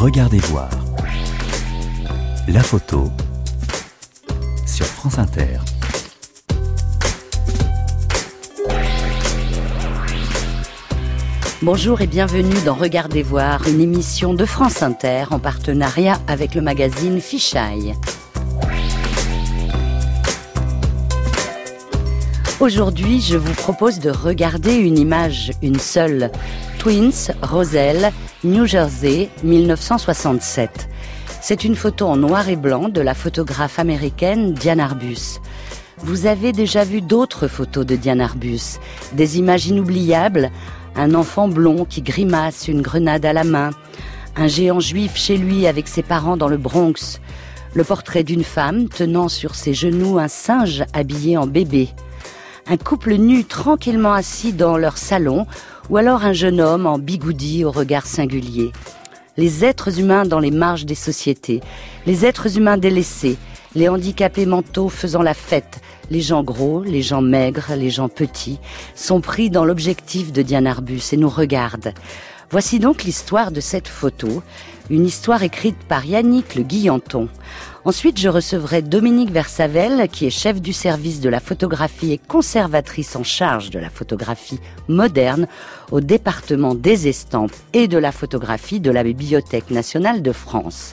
Regardez voir. La photo sur France Inter. Bonjour et bienvenue dans Regardez voir, une émission de France Inter en partenariat avec le magazine Fichaille. Aujourd'hui, je vous propose de regarder une image, une seule. Twins, Roselle, New Jersey, 1967. C'est une photo en noir et blanc de la photographe américaine Diane Arbus. Vous avez déjà vu d'autres photos de Diane Arbus, des images inoubliables, un enfant blond qui grimace une grenade à la main, un géant juif chez lui avec ses parents dans le Bronx, le portrait d'une femme tenant sur ses genoux un singe habillé en bébé, un couple nu tranquillement assis dans leur salon, ou alors un jeune homme en bigoudi au regard singulier. Les êtres humains dans les marges des sociétés, les êtres humains délaissés, les handicapés mentaux faisant la fête, les gens gros, les gens maigres, les gens petits, sont pris dans l'objectif de Diane Arbus et nous regardent. Voici donc l'histoire de cette photo, une histoire écrite par Yannick Le Guillanton. Ensuite, je recevrai Dominique Versavel, qui est chef du service de la photographie et conservatrice en charge de la photographie moderne au département des estampes et de la photographie de la Bibliothèque nationale de France.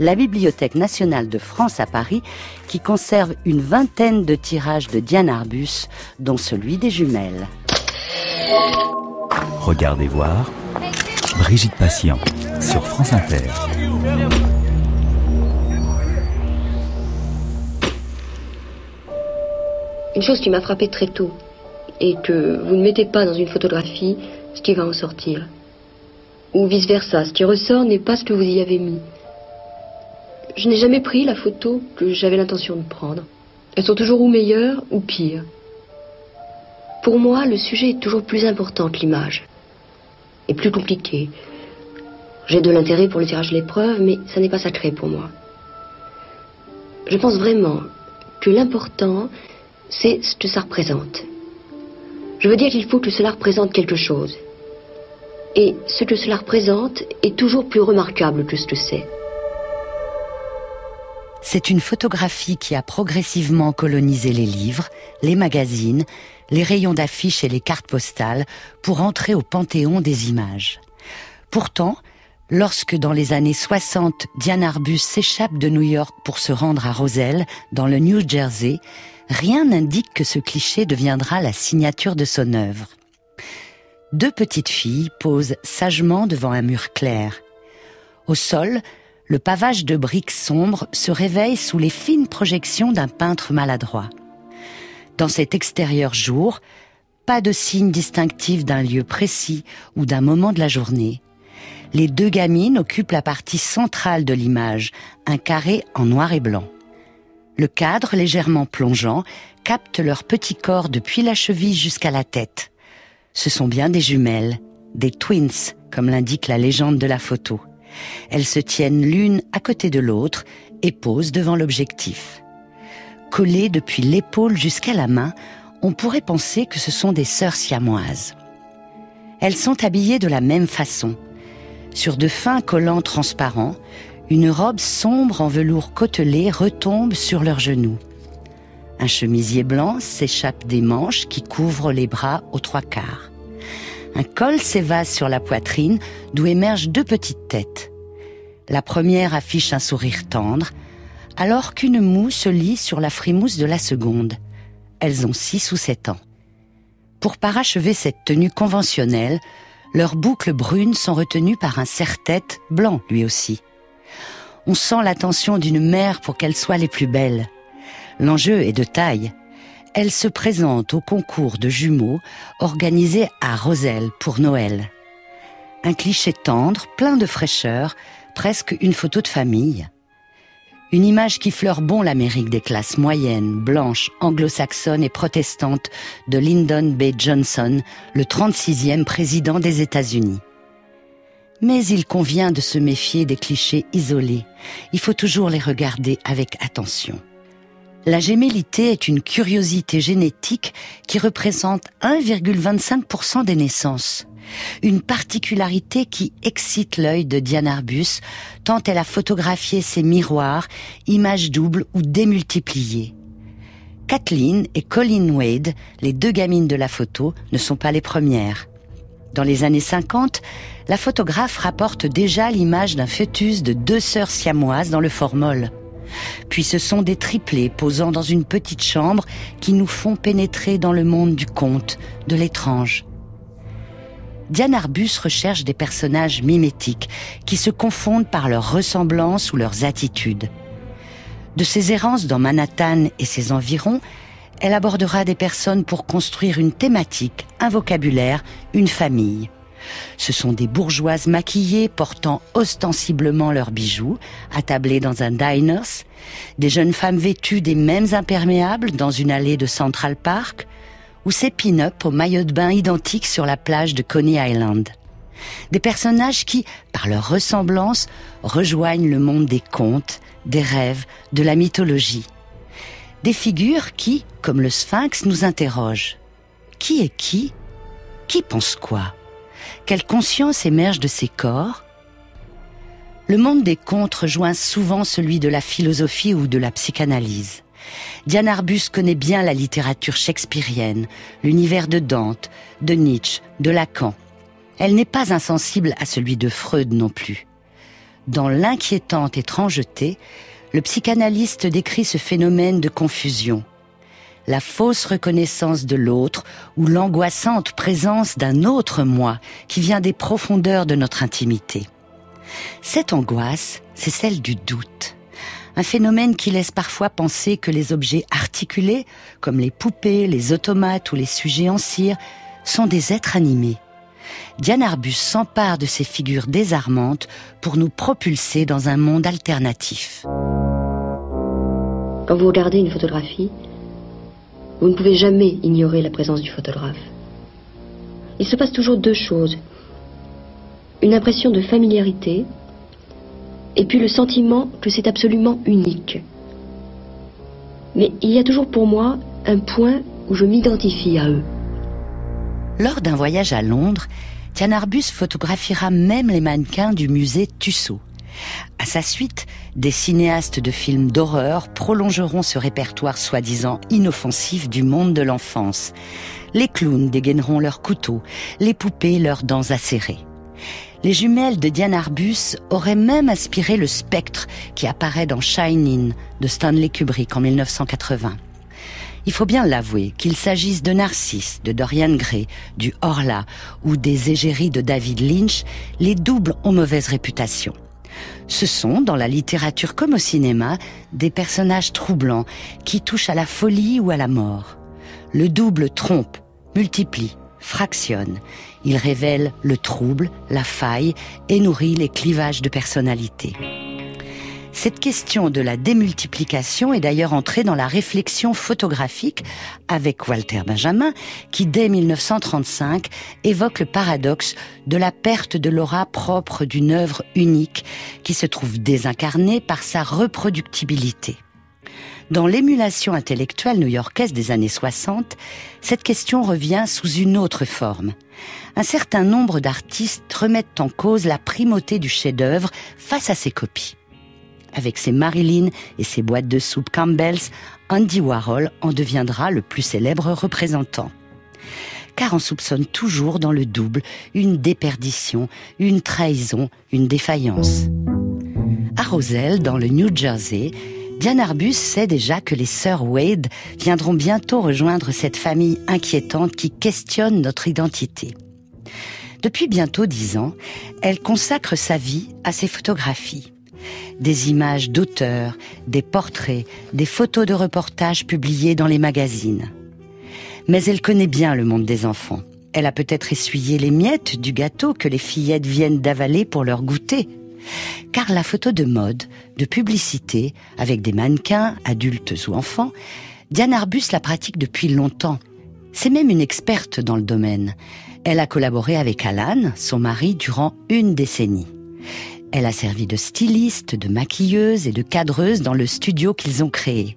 La Bibliothèque nationale de France à Paris, qui conserve une vingtaine de tirages de Diane Arbus, dont celui des jumelles. Regardez voir Brigitte Patient sur France Inter. Une chose qui m'a frappé très tôt est que vous ne mettez pas dans une photographie ce qui va en sortir. Ou vice-versa, ce qui ressort n'est pas ce que vous y avez mis. Je n'ai jamais pris la photo que j'avais l'intention de prendre. Elles sont toujours ou meilleures ou pires. Pour moi, le sujet est toujours plus important que l'image. Et plus compliqué. J'ai de l'intérêt pour le tirage de l'épreuve, mais ça n'est pas sacré pour moi. Je pense vraiment que l'important, c'est ce que ça représente. Je veux dire qu'il faut que cela représente quelque chose. Et ce que cela représente est toujours plus remarquable que ce que c'est. C'est une photographie qui a progressivement colonisé les livres, les magazines, les rayons d'affiches et les cartes postales pour entrer au panthéon des images. Pourtant, lorsque dans les années 60, Diane Arbus s'échappe de New York pour se rendre à Roselle, dans le New Jersey, rien n'indique que ce cliché deviendra la signature de son œuvre. Deux petites filles posent sagement devant un mur clair. Au sol, le pavage de briques sombres se réveille sous les fines projections d'un peintre maladroit. Dans cet extérieur jour, pas de signe distinctif d'un lieu précis ou d'un moment de la journée. Les deux gamines occupent la partie centrale de l'image, un carré en noir et blanc. Le cadre légèrement plongeant capte leur petit corps depuis la cheville jusqu'à la tête. Ce sont bien des jumelles, des twins, comme l'indique la légende de la photo. Elles se tiennent l'une à côté de l'autre et posent devant l'objectif. Collées depuis l'épaule jusqu'à la main, on pourrait penser que ce sont des sœurs siamoises. Elles sont habillées de la même façon. Sur de fins collants transparents, une robe sombre en velours côtelé retombe sur leurs genoux. Un chemisier blanc s'échappe des manches qui couvrent les bras aux trois quarts. Un col s'évase sur la poitrine d'où émergent deux petites têtes. La première affiche un sourire tendre, alors qu'une moue se lit sur la frimousse de la seconde. Elles ont six ou sept ans. Pour parachever cette tenue conventionnelle, leurs boucles brunes sont retenues par un serre-tête blanc lui aussi on sent l'attention d'une mère pour qu'elles soient les plus belles. L'enjeu est de taille. Elle se présente au concours de jumeaux organisé à Roselle pour Noël. Un cliché tendre, plein de fraîcheur, presque une photo de famille. Une image qui fleure bon l'Amérique des classes moyennes, blanches, anglo-saxonnes et protestantes de Lyndon B. Johnson, le 36e président des États-Unis. Mais il convient de se méfier des clichés isolés. Il faut toujours les regarder avec attention. La gémellité est une curiosité génétique qui représente 1,25% des naissances. Une particularité qui excite l'œil de Diane Arbus tant elle a photographié ses miroirs, images doubles ou démultipliées. Kathleen et Colleen Wade, les deux gamines de la photo, ne sont pas les premières. Dans les années 50, la photographe rapporte déjà l'image d'un fœtus de deux sœurs siamoises dans le formol. Puis ce sont des triplés posant dans une petite chambre qui nous font pénétrer dans le monde du conte, de l'étrange. Diane Arbus recherche des personnages mimétiques qui se confondent par leur ressemblance ou leurs attitudes. De ses errances dans Manhattan et ses environs, elle abordera des personnes pour construire une thématique, un vocabulaire, une famille. Ce sont des bourgeoises maquillées portant ostensiblement leurs bijoux, attablées dans un diners, des jeunes femmes vêtues des mêmes imperméables dans une allée de Central Park, ou ces pin-up au maillot de bain identiques sur la plage de Coney Island. Des personnages qui, par leur ressemblance, rejoignent le monde des contes, des rêves, de la mythologie. Des figures qui, comme le sphinx, nous interrogent. Qui est qui? Qui pense quoi? Quelle conscience émerge de ces corps? Le monde des contes rejoint souvent celui de la philosophie ou de la psychanalyse. Diane Arbus connaît bien la littérature shakespearienne, l'univers de Dante, de Nietzsche, de Lacan. Elle n'est pas insensible à celui de Freud non plus. Dans l'inquiétante étrangeté, le psychanalyste décrit ce phénomène de confusion. La fausse reconnaissance de l'autre ou l'angoissante présence d'un autre moi qui vient des profondeurs de notre intimité. Cette angoisse, c'est celle du doute un phénomène qui laisse parfois penser que les objets articulés, comme les poupées, les automates ou les sujets en cire, sont des êtres animés. Diane Arbus s'empare de ces figures désarmantes pour nous propulser dans un monde alternatif. Quand vous regardez une photographie, vous ne pouvez jamais ignorer la présence du photographe. Il se passe toujours deux choses. Une impression de familiarité, et puis le sentiment que c'est absolument unique. Mais il y a toujours pour moi un point où je m'identifie à eux. Lors d'un voyage à Londres, Tian Arbus photographiera même les mannequins du musée Tussaud. À sa suite, des cinéastes de films d'horreur prolongeront ce répertoire soi-disant inoffensif du monde de l'enfance. Les clowns dégaineront leurs couteaux, les poupées leurs dents acérées. Les jumelles de Diane Arbus auraient même inspiré le spectre qui apparaît dans Shining de Stanley Kubrick en 1980. Il faut bien l'avouer, qu'il s'agisse de Narcisse, de Dorian Gray, du Horla ou des égéries de David Lynch, les doubles ont mauvaise réputation. Ce sont, dans la littérature comme au cinéma, des personnages troublants qui touchent à la folie ou à la mort. Le double trompe, multiplie, fractionne. Il révèle le trouble, la faille et nourrit les clivages de personnalité. Cette question de la démultiplication est d'ailleurs entrée dans la réflexion photographique avec Walter Benjamin, qui dès 1935 évoque le paradoxe de la perte de l'aura propre d'une œuvre unique qui se trouve désincarnée par sa reproductibilité. Dans l'émulation intellectuelle new-yorkaise des années 60, cette question revient sous une autre forme. Un certain nombre d'artistes remettent en cause la primauté du chef-d'œuvre face à ses copies. Avec ses Marilyn et ses boîtes de soupe Campbell's, Andy Warhol en deviendra le plus célèbre représentant. Car on soupçonne toujours dans le double une déperdition, une trahison, une défaillance. À Roselle, dans le New Jersey, Diane Arbus sait déjà que les sœurs Wade viendront bientôt rejoindre cette famille inquiétante qui questionne notre identité. Depuis bientôt dix ans, elle consacre sa vie à ses photographies. Des images d'auteurs, des portraits, des photos de reportages publiés dans les magazines. Mais elle connaît bien le monde des enfants. Elle a peut-être essuyé les miettes du gâteau que les fillettes viennent d'avaler pour leur goûter car la photo de mode, de publicité, avec des mannequins, adultes ou enfants, Diane Arbus la pratique depuis longtemps. C'est même une experte dans le domaine. Elle a collaboré avec Alan, son mari, durant une décennie. Elle a servi de styliste, de maquilleuse et de cadreuse dans le studio qu'ils ont créé.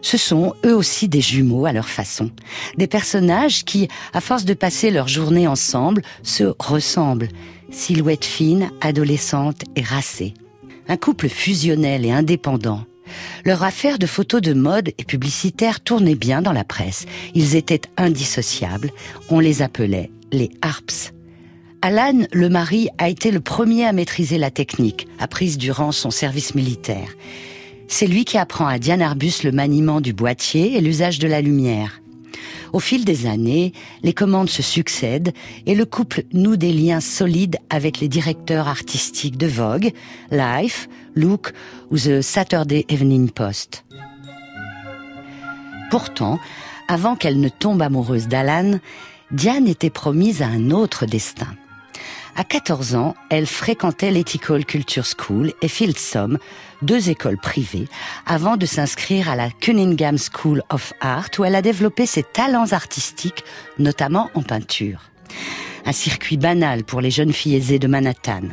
Ce sont eux aussi des jumeaux à leur façon. Des personnages qui, à force de passer leur journée ensemble, se ressemblent. Silhouette fine, adolescente et racée. Un couple fusionnel et indépendant. Leur affaire de photos de mode et publicitaire tournait bien dans la presse. Ils étaient indissociables. On les appelait les Harps. Alan, le mari, a été le premier à maîtriser la technique, apprise durant son service militaire. C'est lui qui apprend à Diane Arbus le maniement du boîtier et l'usage de la lumière. Au fil des années, les commandes se succèdent et le couple noue des liens solides avec les directeurs artistiques de Vogue, Life, Look ou The Saturday Evening Post. Pourtant, avant qu'elle ne tombe amoureuse d'Alan, Diane était promise à un autre destin. À 14 ans, elle fréquentait l'Ethical Culture School et Fieldsome, deux écoles privées, avant de s'inscrire à la Cunningham School of Art où elle a développé ses talents artistiques, notamment en peinture. Un circuit banal pour les jeunes filles aisées de Manhattan.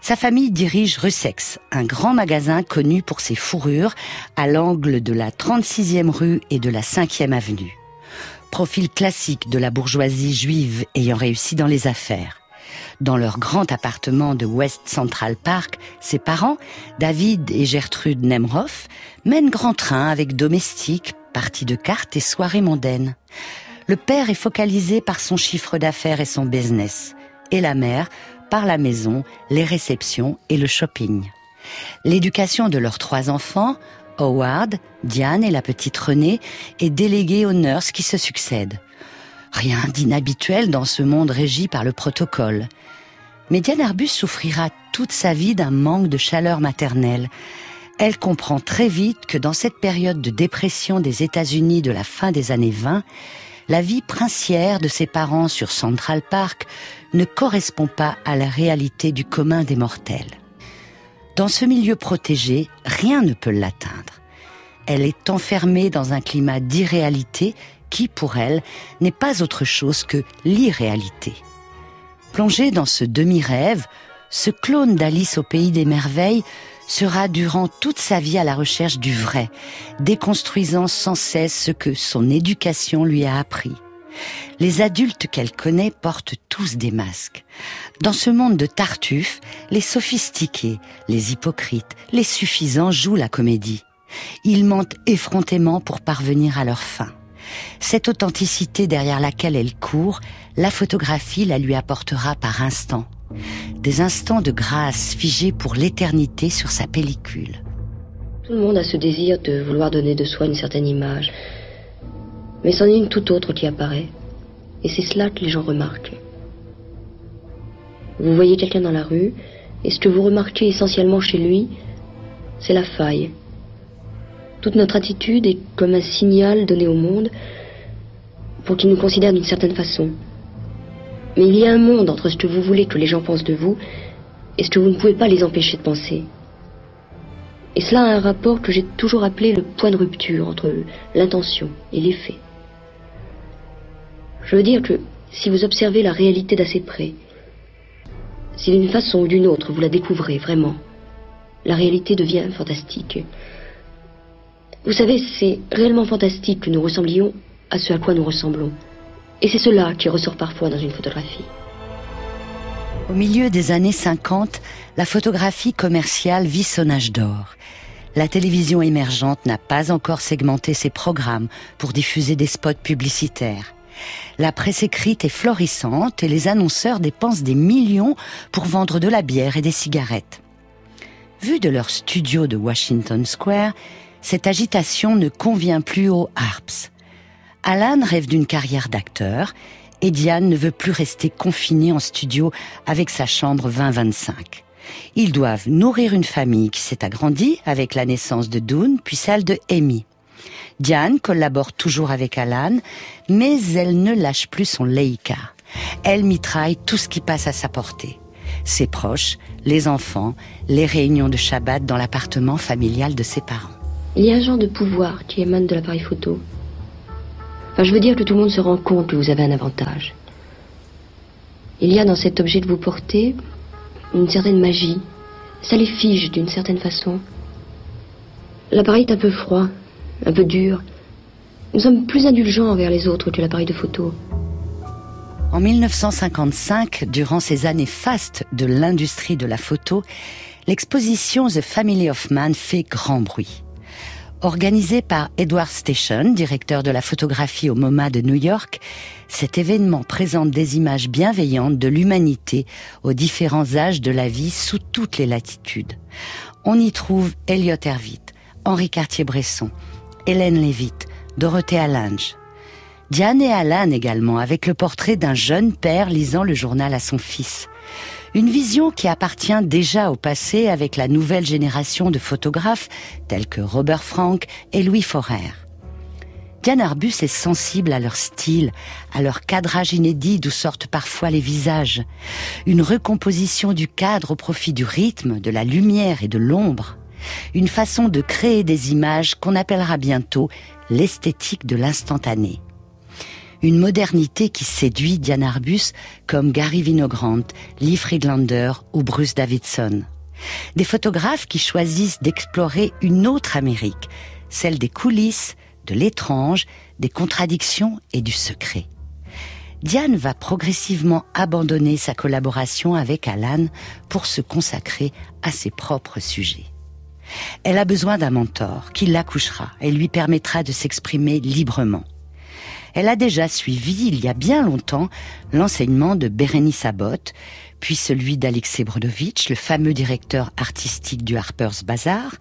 Sa famille dirige Russex, un grand magasin connu pour ses fourrures à l'angle de la 36e rue et de la 5e avenue. Profil classique de la bourgeoisie juive ayant réussi dans les affaires. Dans leur grand appartement de West Central Park, ses parents, David et Gertrude Nemroff, mènent grand train avec domestiques, parties de cartes et soirées mondaines. Le père est focalisé par son chiffre d'affaires et son business, et la mère par la maison, les réceptions et le shopping. L'éducation de leurs trois enfants, Howard, Diane et la petite Renée, est déléguée aux nurses qui se succèdent. Rien d'inhabituel dans ce monde régi par le protocole. Mais Diane Arbus souffrira toute sa vie d'un manque de chaleur maternelle. Elle comprend très vite que dans cette période de dépression des États-Unis de la fin des années 20, la vie princière de ses parents sur Central Park ne correspond pas à la réalité du commun des mortels. Dans ce milieu protégé, rien ne peut l'atteindre. Elle est enfermée dans un climat d'irréalité qui, pour elle, n'est pas autre chose que l'irréalité. Plongée dans ce demi-rêve, ce clone d'Alice au pays des merveilles sera durant toute sa vie à la recherche du vrai, déconstruisant sans cesse ce que son éducation lui a appris. Les adultes qu'elle connaît portent tous des masques. Dans ce monde de tartuffes, les sophistiqués, les hypocrites, les suffisants jouent la comédie. Ils mentent effrontément pour parvenir à leur fin. Cette authenticité derrière laquelle elle court, la photographie la lui apportera par instants. Des instants de grâce figés pour l'éternité sur sa pellicule. Tout le monde a ce désir de vouloir donner de soi une certaine image. Mais c'en est une toute autre qui apparaît. Et c'est cela que les gens remarquent. Vous voyez quelqu'un dans la rue, et ce que vous remarquez essentiellement chez lui, c'est la faille, toute notre attitude est comme un signal donné au monde pour qu'il nous considère d'une certaine façon. Mais il y a un monde entre ce que vous voulez que les gens pensent de vous et ce que vous ne pouvez pas les empêcher de penser. Et cela a un rapport que j'ai toujours appelé le point de rupture entre l'intention et l'effet. Je veux dire que si vous observez la réalité d'assez près, si d'une façon ou d'une autre vous la découvrez vraiment, la réalité devient fantastique. Vous savez, c'est réellement fantastique que nous ressemblions à ce à quoi nous ressemblons. Et c'est cela qui ressort parfois dans une photographie. Au milieu des années 50, la photographie commerciale vit son âge d'or. La télévision émergente n'a pas encore segmenté ses programmes pour diffuser des spots publicitaires. La presse écrite est florissante et les annonceurs dépensent des millions pour vendre de la bière et des cigarettes. Vu de leur studio de Washington Square, cette agitation ne convient plus aux Harps. Alan rêve d'une carrière d'acteur et Diane ne veut plus rester confinée en studio avec sa chambre 20-25. Ils doivent nourrir une famille qui s'est agrandie avec la naissance de Dune puis celle de Amy. Diane collabore toujours avec Alan, mais elle ne lâche plus son Leica. Elle mitraille tout ce qui passe à sa portée. Ses proches, les enfants, les réunions de Shabbat dans l'appartement familial de ses parents. Il y a un genre de pouvoir qui émane de l'appareil photo. Enfin, je veux dire que tout le monde se rend compte que vous avez un avantage. Il y a dans cet objet que vous portez une certaine magie. Ça les fige d'une certaine façon. L'appareil est un peu froid, un peu dur. Nous sommes plus indulgents envers les autres que l'appareil de photo. En 1955, durant ces années fastes de l'industrie de la photo, l'exposition The Family of Man fait grand bruit. Organisée par Edward Station, directeur de la photographie au MoMA de New York, cet événement présente des images bienveillantes de l'humanité aux différents âges de la vie sous toutes les latitudes. On y trouve Elliot Erwitt, Henri Cartier-Bresson, Hélène Lévite, Dorothée Allange. Diane et Alan également, avec le portrait d'un jeune père lisant le journal à son fils. Une vision qui appartient déjà au passé avec la nouvelle génération de photographes tels que Robert Frank et Louis Forer. Diane Arbus est sensible à leur style, à leur cadrage inédit d'où sortent parfois les visages. Une recomposition du cadre au profit du rythme, de la lumière et de l'ombre. Une façon de créer des images qu'on appellera bientôt l'esthétique de l'instantané. Une modernité qui séduit Diane Arbus comme Gary Vinogrand, Lee Friedlander ou Bruce Davidson. Des photographes qui choisissent d'explorer une autre Amérique, celle des coulisses, de l'étrange, des contradictions et du secret. Diane va progressivement abandonner sa collaboration avec Alan pour se consacrer à ses propres sujets. Elle a besoin d'un mentor qui l'accouchera et lui permettra de s'exprimer librement. Elle a déjà suivi, il y a bien longtemps, l'enseignement de Bérénice Abbott, puis celui d'Alexei Brodovitch, le fameux directeur artistique du Harper's Bazaar,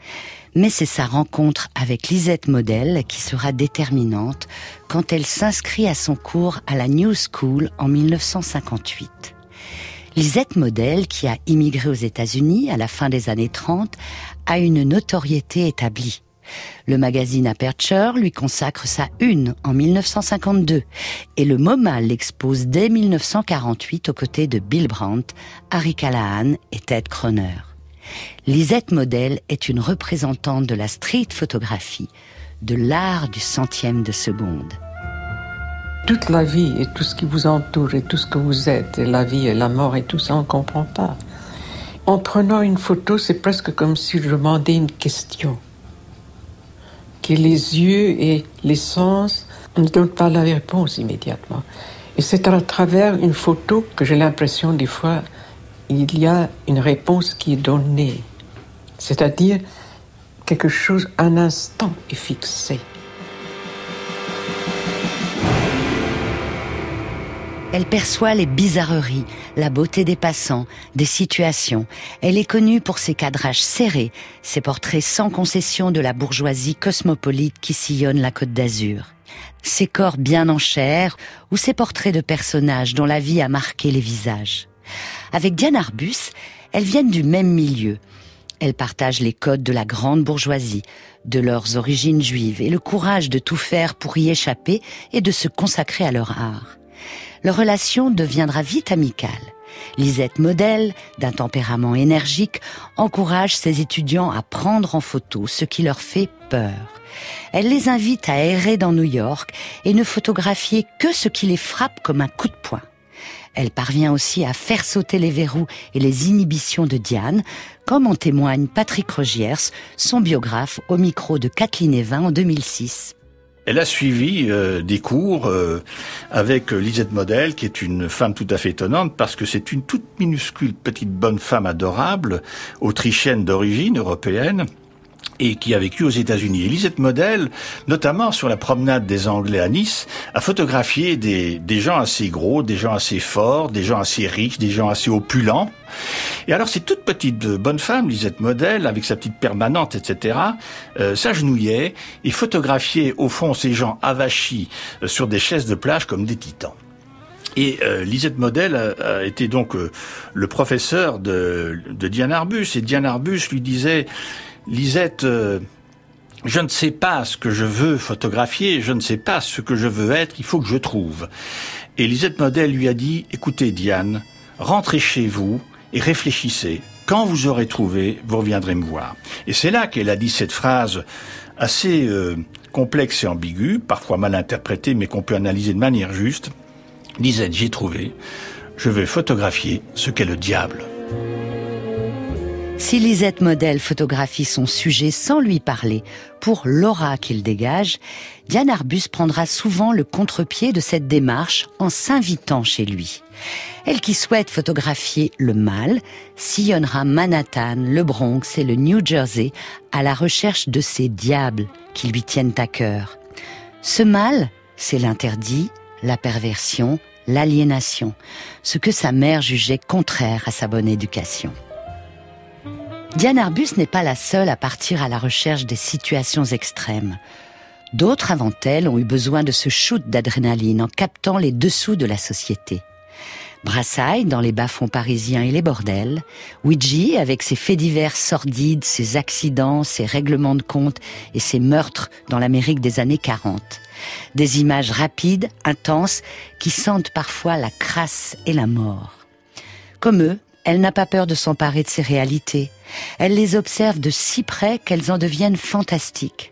mais c'est sa rencontre avec Lisette Model qui sera déterminante quand elle s'inscrit à son cours à la New School en 1958. Lisette Model, qui a immigré aux États-Unis à la fin des années 30, a une notoriété établie. Le magazine Aperture lui consacre sa une en 1952 et le MoMA l'expose dès 1948 aux côtés de Bill Brandt, Harry Callahan et Ted Croner. Lisette Model est une représentante de la street photographie, de l'art du centième de seconde. Toute la vie et tout ce qui vous entoure et tout ce que vous êtes, et la vie et la mort et tout ça, on ne comprend pas. En prenant une photo, c'est presque comme si je demandais une question que les yeux et les sens ne donnent pas la réponse immédiatement. Et c'est à travers une photo que j'ai l'impression des fois il y a une réponse qui est donnée, c'est-à-dire quelque chose un instant est fixé. Elle perçoit les bizarreries, la beauté des passants, des situations. Elle est connue pour ses cadrages serrés, ses portraits sans concession de la bourgeoisie cosmopolite qui sillonne la côte d'Azur. Ses corps bien en chair ou ses portraits de personnages dont la vie a marqué les visages. Avec Diane Arbus, elles viennent du même milieu. Elles partagent les codes de la grande bourgeoisie, de leurs origines juives et le courage de tout faire pour y échapper et de se consacrer à leur art leur relation deviendra vite amicale. Lisette Modèle, d'un tempérament énergique, encourage ses étudiants à prendre en photo ce qui leur fait peur. Elle les invite à errer dans New York et ne photographier que ce qui les frappe comme un coup de poing. Elle parvient aussi à faire sauter les verrous et les inhibitions de Diane, comme en témoigne Patrick Rogiers, son biographe au micro de Kathleen Evin en 2006. Elle a suivi euh, des cours euh, avec Lisette Model, qui est une femme tout à fait étonnante parce que c'est une toute minuscule petite bonne femme adorable, autrichienne d'origine européenne et qui a vécu aux États-Unis. Elisette Model, notamment sur la promenade des Anglais à Nice, a photographié des gens assez gros, des gens assez forts, des gens assez riches, des gens assez opulents. Et alors, cette toute petite bonne femme, Lisette Model, avec sa petite permanente, etc., euh, s'agenouillait et photographiait au fond ces gens avachis euh, sur des chaises de plage comme des titans. Et euh, Lisette Model été donc euh, le professeur de, Diane Arbus. Et Diane Arbus lui disait, Lisette, euh, je ne sais pas ce que je veux photographier, je ne sais pas ce que je veux être, il faut que je trouve. Et Lisette Model lui a dit, écoutez Diane, rentrez chez vous et réfléchissez. Quand vous aurez trouvé, vous reviendrez me voir. Et c'est là qu'elle a dit cette phrase assez euh, complexe et ambiguë, parfois mal interprétée, mais qu'on peut analyser de manière juste. Lisette, j'ai trouvé. Je vais photographier ce qu'est le diable. Si Lisette Model photographie son sujet sans lui parler, pour l'aura qu'il dégage, Diane Arbus prendra souvent le contre-pied de cette démarche en s'invitant chez lui. Elle qui souhaite photographier le mal sillonnera Manhattan, le Bronx et le New Jersey à la recherche de ces diables qui lui tiennent à cœur. Ce mal, c'est l'interdit, la perversion, l'aliénation, ce que sa mère jugeait contraire à sa bonne éducation. Diane Arbus n'est pas la seule à partir à la recherche des situations extrêmes. D'autres avant elle ont eu besoin de ce shoot d'adrénaline en captant les dessous de la société. Brassailles dans les bas-fonds parisiens et les bordels, Ouija avec ses faits divers sordides, ses accidents, ses règlements de compte et ses meurtres dans l'Amérique des années 40. Des images rapides, intenses, qui sentent parfois la crasse et la mort. Comme eux, elle n'a pas peur de s'emparer de ces réalités. Elle les observe de si près qu'elles en deviennent fantastiques.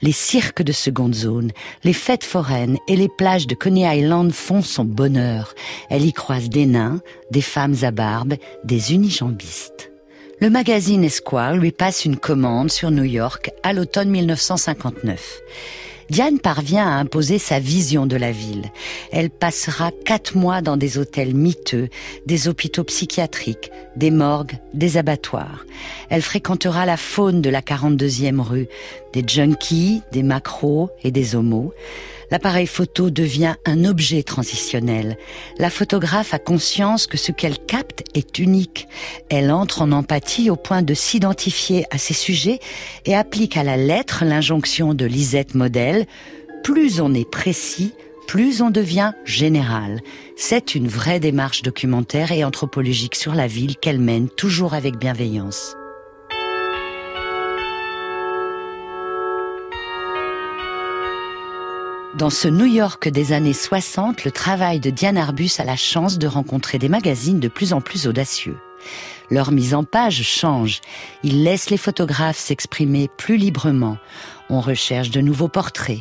Les cirques de seconde zone, les fêtes foraines et les plages de Coney Island font son bonheur. Elle y croise des nains, des femmes à barbe, des unijambistes. Le magazine Esquire lui passe une commande sur New York à l'automne 1959. Diane parvient à imposer sa vision de la ville. Elle passera quatre mois dans des hôtels miteux, des hôpitaux psychiatriques, des morgues, des abattoirs. Elle fréquentera la faune de la 42e rue, des junkies, des macros et des homos l'appareil photo devient un objet transitionnel. La photographe a conscience que ce qu'elle capte est unique. Elle entre en empathie au point de s'identifier à ses sujets et applique à la lettre l'injonction de Lisette Model. Plus on est précis, plus on devient général. C'est une vraie démarche documentaire et anthropologique sur la ville qu'elle mène toujours avec bienveillance. Dans ce New York des années 60, le travail de Diane Arbus a la chance de rencontrer des magazines de plus en plus audacieux. Leur mise en page change. Ils laissent les photographes s'exprimer plus librement. On recherche de nouveaux portraits.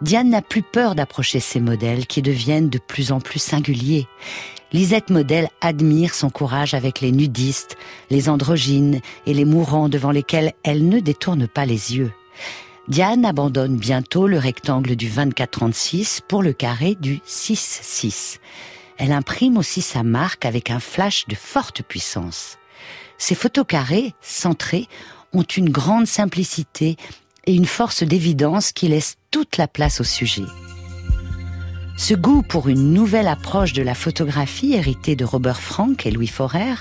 Diane n'a plus peur d'approcher ces modèles qui deviennent de plus en plus singuliers. Lisette Model admire son courage avec les nudistes, les androgynes et les mourants devant lesquels elle ne détourne pas les yeux. Diane abandonne bientôt le rectangle du 24-36 pour le carré du 6-6. Elle imprime aussi sa marque avec un flash de forte puissance. Ces photos carrées, centrées, ont une grande simplicité et une force d'évidence qui laisse toute la place au sujet. Ce goût pour une nouvelle approche de la photographie héritée de Robert Frank et Louis Forer,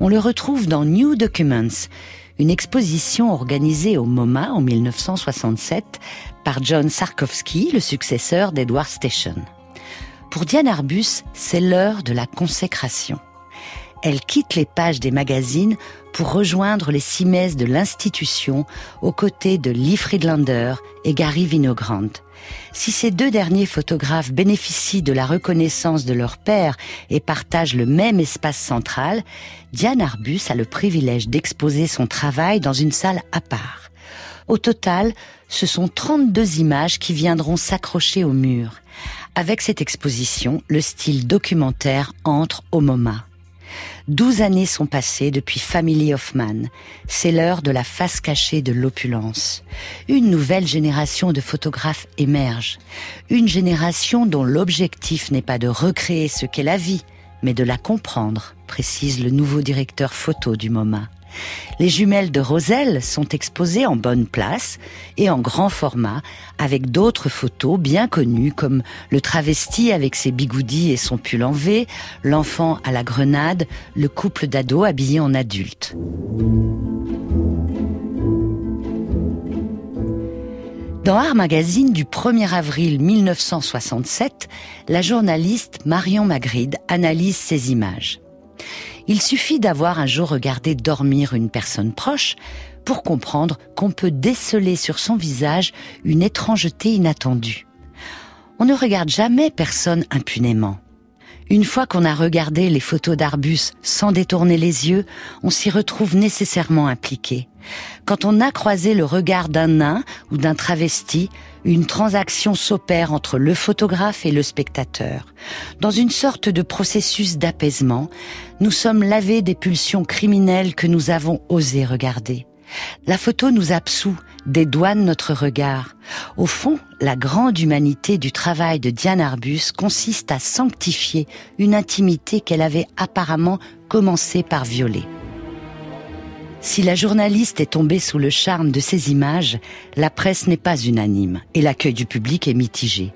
on le retrouve dans New Documents, une exposition organisée au MoMA en 1967 par John Sarkovsky, le successeur d'Edward Station. Pour Diane Arbus, c'est l'heure de la consécration. Elle quitte les pages des magazines pour rejoindre les cimaises de l'institution aux côtés de Lee Friedlander et Gary Winogrand. Si ces deux derniers photographes bénéficient de la reconnaissance de leur père et partagent le même espace central, Diane Arbus a le privilège d'exposer son travail dans une salle à part. Au total, ce sont 32 images qui viendront s'accrocher au mur. Avec cette exposition, le style documentaire entre au MoMA. Douze années sont passées depuis Family Hoffman. C'est l'heure de la face cachée de l'opulence. Une nouvelle génération de photographes émerge. Une génération dont l'objectif n'est pas de recréer ce qu'est la vie, mais de la comprendre, précise le nouveau directeur photo du MoMA. Les jumelles de Roselle sont exposées en bonne place et en grand format avec d'autres photos bien connues comme le travesti avec ses bigoudis et son pull en V, l'enfant à la grenade, le couple d'ados habillés en adulte. Dans Art Magazine du 1er avril 1967, la journaliste Marion Magritte analyse ces images. Il suffit d'avoir un jour regardé dormir une personne proche pour comprendre qu'on peut déceler sur son visage une étrangeté inattendue. On ne regarde jamais personne impunément. Une fois qu'on a regardé les photos d'Arbus sans détourner les yeux, on s'y retrouve nécessairement impliqué. Quand on a croisé le regard d'un nain ou d'un travesti, une transaction s'opère entre le photographe et le spectateur. Dans une sorte de processus d'apaisement, nous sommes lavés des pulsions criminelles que nous avons osé regarder. La photo nous absout, dédouane notre regard. Au fond, la grande humanité du travail de Diane Arbus consiste à sanctifier une intimité qu'elle avait apparemment commencé par violer. Si la journaliste est tombée sous le charme de ces images, la presse n'est pas unanime et l'accueil du public est mitigé.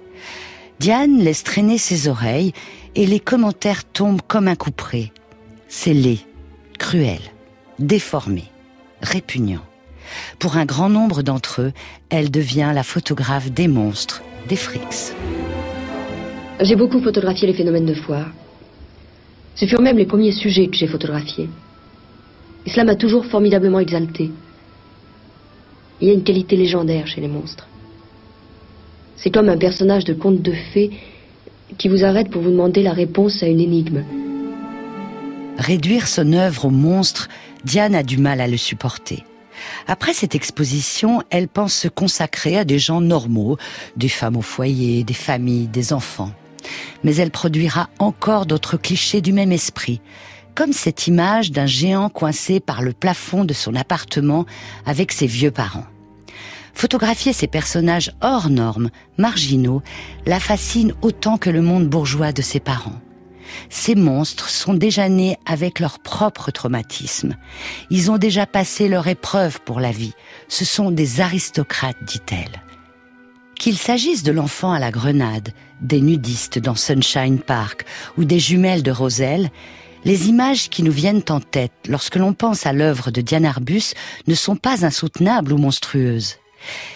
Diane laisse traîner ses oreilles et les commentaires tombent comme un couperet. C'est laid, cruel, déformé, répugnant. Pour un grand nombre d'entre eux, elle devient la photographe des monstres, des frics. J'ai beaucoup photographié les phénomènes de foire. Ce furent même les premiers sujets que j'ai photographiés. Et cela m'a toujours formidablement exalté. Il y a une qualité légendaire chez les monstres. C'est comme un personnage de conte de fées qui vous arrête pour vous demander la réponse à une énigme. Réduire son œuvre au monstre, Diane a du mal à le supporter. Après cette exposition, elle pense se consacrer à des gens normaux, des femmes au foyer, des familles, des enfants. Mais elle produira encore d'autres clichés du même esprit, comme cette image d'un géant coincé par le plafond de son appartement avec ses vieux parents. Photographier ces personnages hors normes, marginaux, la fascine autant que le monde bourgeois de ses parents. Ces monstres sont déjà nés avec leur propre traumatisme. Ils ont déjà passé leur épreuve pour la vie. Ce sont des aristocrates, dit-elle. Qu'il s'agisse de l'enfant à la grenade, des nudistes dans Sunshine Park ou des jumelles de Roselle, les images qui nous viennent en tête lorsque l'on pense à l'œuvre de Diane Arbus ne sont pas insoutenables ou monstrueuses.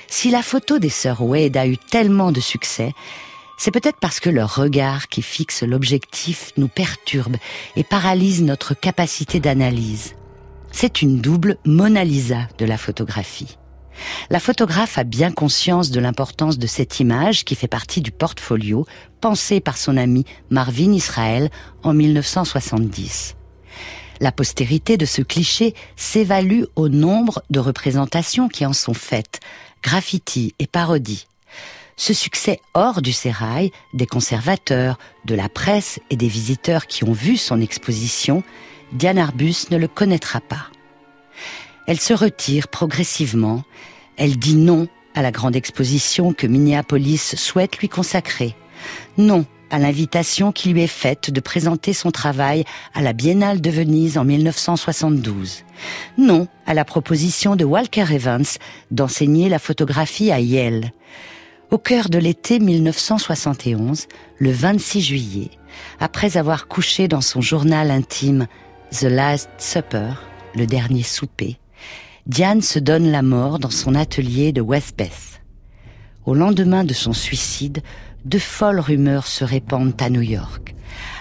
Si la photo des sœurs Wade a eu tellement de succès, c'est peut-être parce que leur regard qui fixe l'objectif nous perturbe et paralyse notre capacité d'analyse. C'est une double Mona Lisa de la photographie. La photographe a bien conscience de l'importance de cette image qui fait partie du portfolio pensé par son ami Marvin Israel en 1970. La postérité de ce cliché s'évalue au nombre de représentations qui en sont faites, graffiti et parodies. Ce succès hors du sérail, des conservateurs, de la presse et des visiteurs qui ont vu son exposition, Diane Arbus ne le connaîtra pas. Elle se retire progressivement, elle dit non à la grande exposition que Minneapolis souhaite lui consacrer, non à l'invitation qui lui est faite de présenter son travail à la Biennale de Venise en 1972. Non à la proposition de Walker Evans d'enseigner la photographie à Yale. Au cœur de l'été 1971, le 26 juillet, après avoir couché dans son journal intime The Last Supper, le dernier souper, Diane se donne la mort dans son atelier de Westbeth. Au lendemain de son suicide, de folles rumeurs se répandent à New York,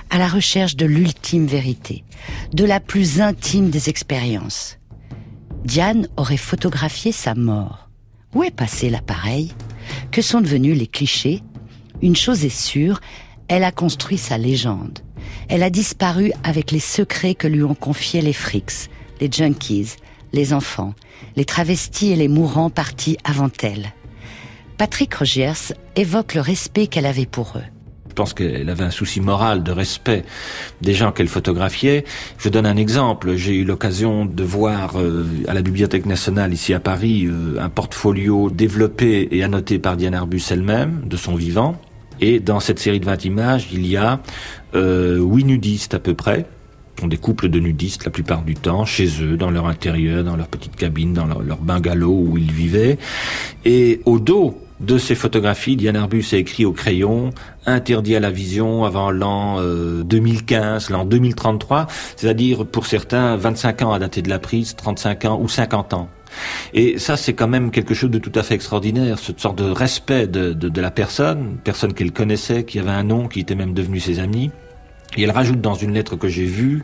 à la recherche de l'ultime vérité, de la plus intime des expériences. Diane aurait photographié sa mort. Où est passé l'appareil? Que sont devenus les clichés? Une chose est sûre, elle a construit sa légende. Elle a disparu avec les secrets que lui ont confiés les frics, les junkies, les enfants, les travestis et les mourants partis avant elle. Patrick Rogers évoque le respect qu'elle avait pour eux. Je pense qu'elle avait un souci moral de respect des gens qu'elle photographiait. Je donne un exemple. J'ai eu l'occasion de voir euh, à la Bibliothèque nationale ici à Paris euh, un portfolio développé et annoté par Diane Arbus elle-même, de son vivant. Et dans cette série de 20 images, il y a euh, huit nudistes à peu près, sont des couples de nudistes la plupart du temps, chez eux, dans leur intérieur, dans leur petite cabine, dans leur bungalow où ils vivaient. Et au dos de ces photographies, Diane Arbus a écrit au crayon interdit à la vision avant l'an 2015, euh, l'an 2033, c'est-à-dire pour certains 25 ans à dater de la prise, 35 ans ou 50 ans. Et ça, c'est quand même quelque chose de tout à fait extraordinaire, cette sorte de respect de, de, de la personne, personne qu'elle connaissait, qui avait un nom, qui était même devenu ses amis, Et elle rajoute dans une lettre que j'ai vue,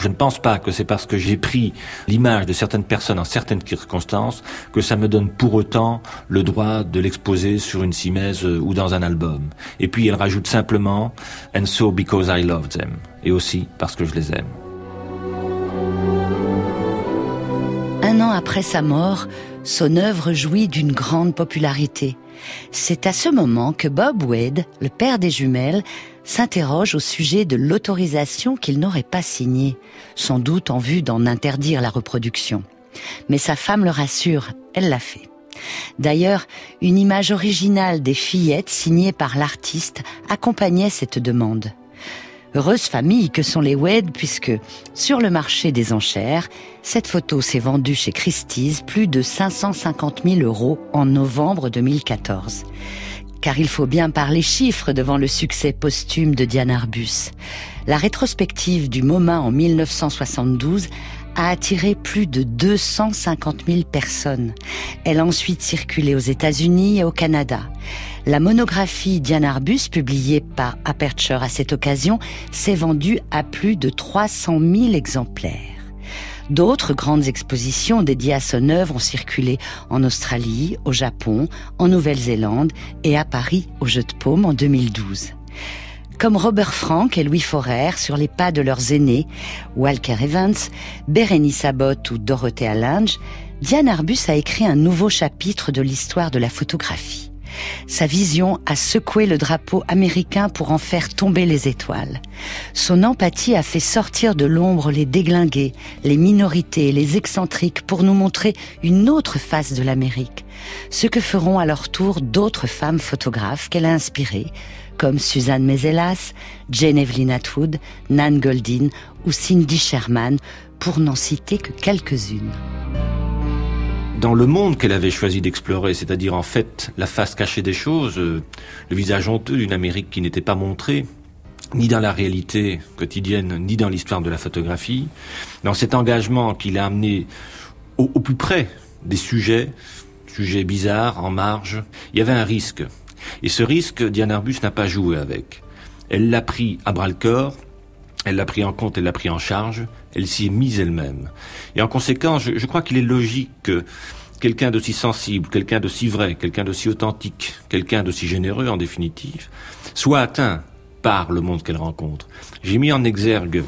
je ne pense pas que c'est parce que j'ai pris l'image de certaines personnes en certaines circonstances que ça me donne pour autant le droit de l'exposer sur une simèse ou dans un album. Et puis elle rajoute simplement, and so because I love them. Et aussi parce que je les aime. Un an après sa mort, son œuvre jouit d'une grande popularité. C'est à ce moment que Bob Wade, le père des jumelles, s'interroge au sujet de l'autorisation qu'il n'aurait pas signée, sans doute en vue d'en interdire la reproduction. Mais sa femme le rassure, elle l'a fait. D'ailleurs, une image originale des fillettes signée par l'artiste accompagnait cette demande. Heureuse famille que sont les Wed puisque, sur le marché des enchères, cette photo s'est vendue chez Christie's plus de 550 000 euros en novembre 2014. Car il faut bien parler chiffres devant le succès posthume de Diane Arbus. La rétrospective du MoMA en 1972 a attiré plus de 250 000 personnes. Elle a ensuite circulé aux États-Unis et au Canada. La monographie Diane Arbus, publiée par Aperture à cette occasion, s'est vendue à plus de 300 000 exemplaires. D'autres grandes expositions dédiées à son œuvre ont circulé en Australie, au Japon, en Nouvelle-Zélande et à Paris au Jeu de Paume en 2012. Comme Robert Frank et Louis Forer sur les pas de leurs aînés, Walker Evans, Bérénice Abbott ou Dorothea Lange, Diane Arbus a écrit un nouveau chapitre de l'histoire de la photographie. Sa vision a secoué le drapeau américain pour en faire tomber les étoiles. Son empathie a fait sortir de l'ombre les déglingués, les minorités, les excentriques pour nous montrer une autre face de l'Amérique. Ce que feront à leur tour d'autres femmes photographes qu'elle a inspirées, comme Suzanne Mezelas, Jane Evelyn Atwood, Nan Goldin ou Cindy Sherman, pour n'en citer que quelques-unes dans le monde qu'elle avait choisi d'explorer, c'est-à-dire en fait la face cachée des choses, euh, le visage honteux d'une Amérique qui n'était pas montrée, ni dans la réalité quotidienne, ni dans l'histoire de la photographie, dans cet engagement qui l'a amené au, au, plus près des sujets, sujets bizarres, en marge, il y avait un risque. Et ce risque, Diane Arbus n'a pas joué avec. Elle l'a pris à bras le corps, elle l'a pris en compte, elle l'a pris en charge, elle s'y est mise elle-même. Et en conséquence, je, je crois qu'il est logique que quelqu'un d'aussi sensible, quelqu'un d'aussi vrai, quelqu'un d'aussi authentique, quelqu'un d'aussi généreux en définitive, soit atteint par le monde qu'elle rencontre. J'ai mis en exergue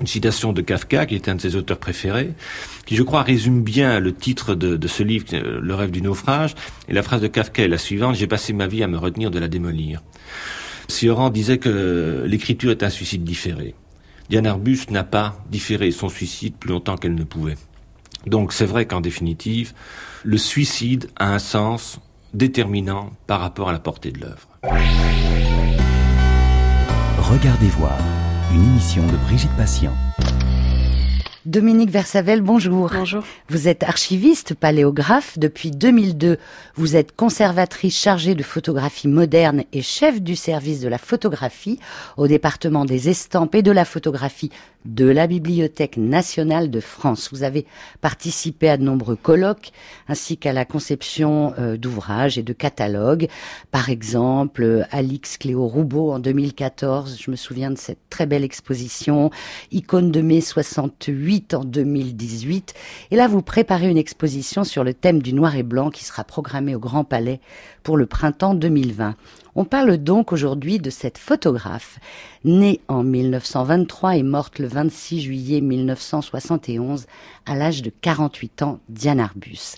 une citation de Kafka, qui est un de ses auteurs préférés, qui je crois résume bien le titre de, de ce livre, euh, Le rêve du naufrage, et la phrase de Kafka est la suivante, j'ai passé ma vie à me retenir de la démolir. Sioran disait que l'écriture est un suicide différé. Diane Arbus n'a pas différé son suicide plus longtemps qu'elle ne pouvait. Donc c'est vrai qu'en définitive, le suicide a un sens déterminant par rapport à la portée de l'œuvre. Regardez voir, une émission de Brigitte Patient. Dominique Versavel, bonjour. Bonjour. Vous êtes archiviste, paléographe. Depuis 2002, vous êtes conservatrice chargée de photographie moderne et chef du service de la photographie au département des estampes et de la photographie de la Bibliothèque nationale de France. Vous avez participé à de nombreux colloques ainsi qu'à la conception euh, d'ouvrages et de catalogues. Par exemple, euh, Alix Cléo Roubaud en 2014, je me souviens de cette très belle exposition, Icône de mai 68 en 2018. Et là, vous préparez une exposition sur le thème du noir et blanc qui sera programmée au Grand Palais pour le printemps 2020. On parle donc aujourd'hui de cette photographe, née en 1923 et morte le 26 juillet 1971 à l'âge de 48 ans, Diane Arbus.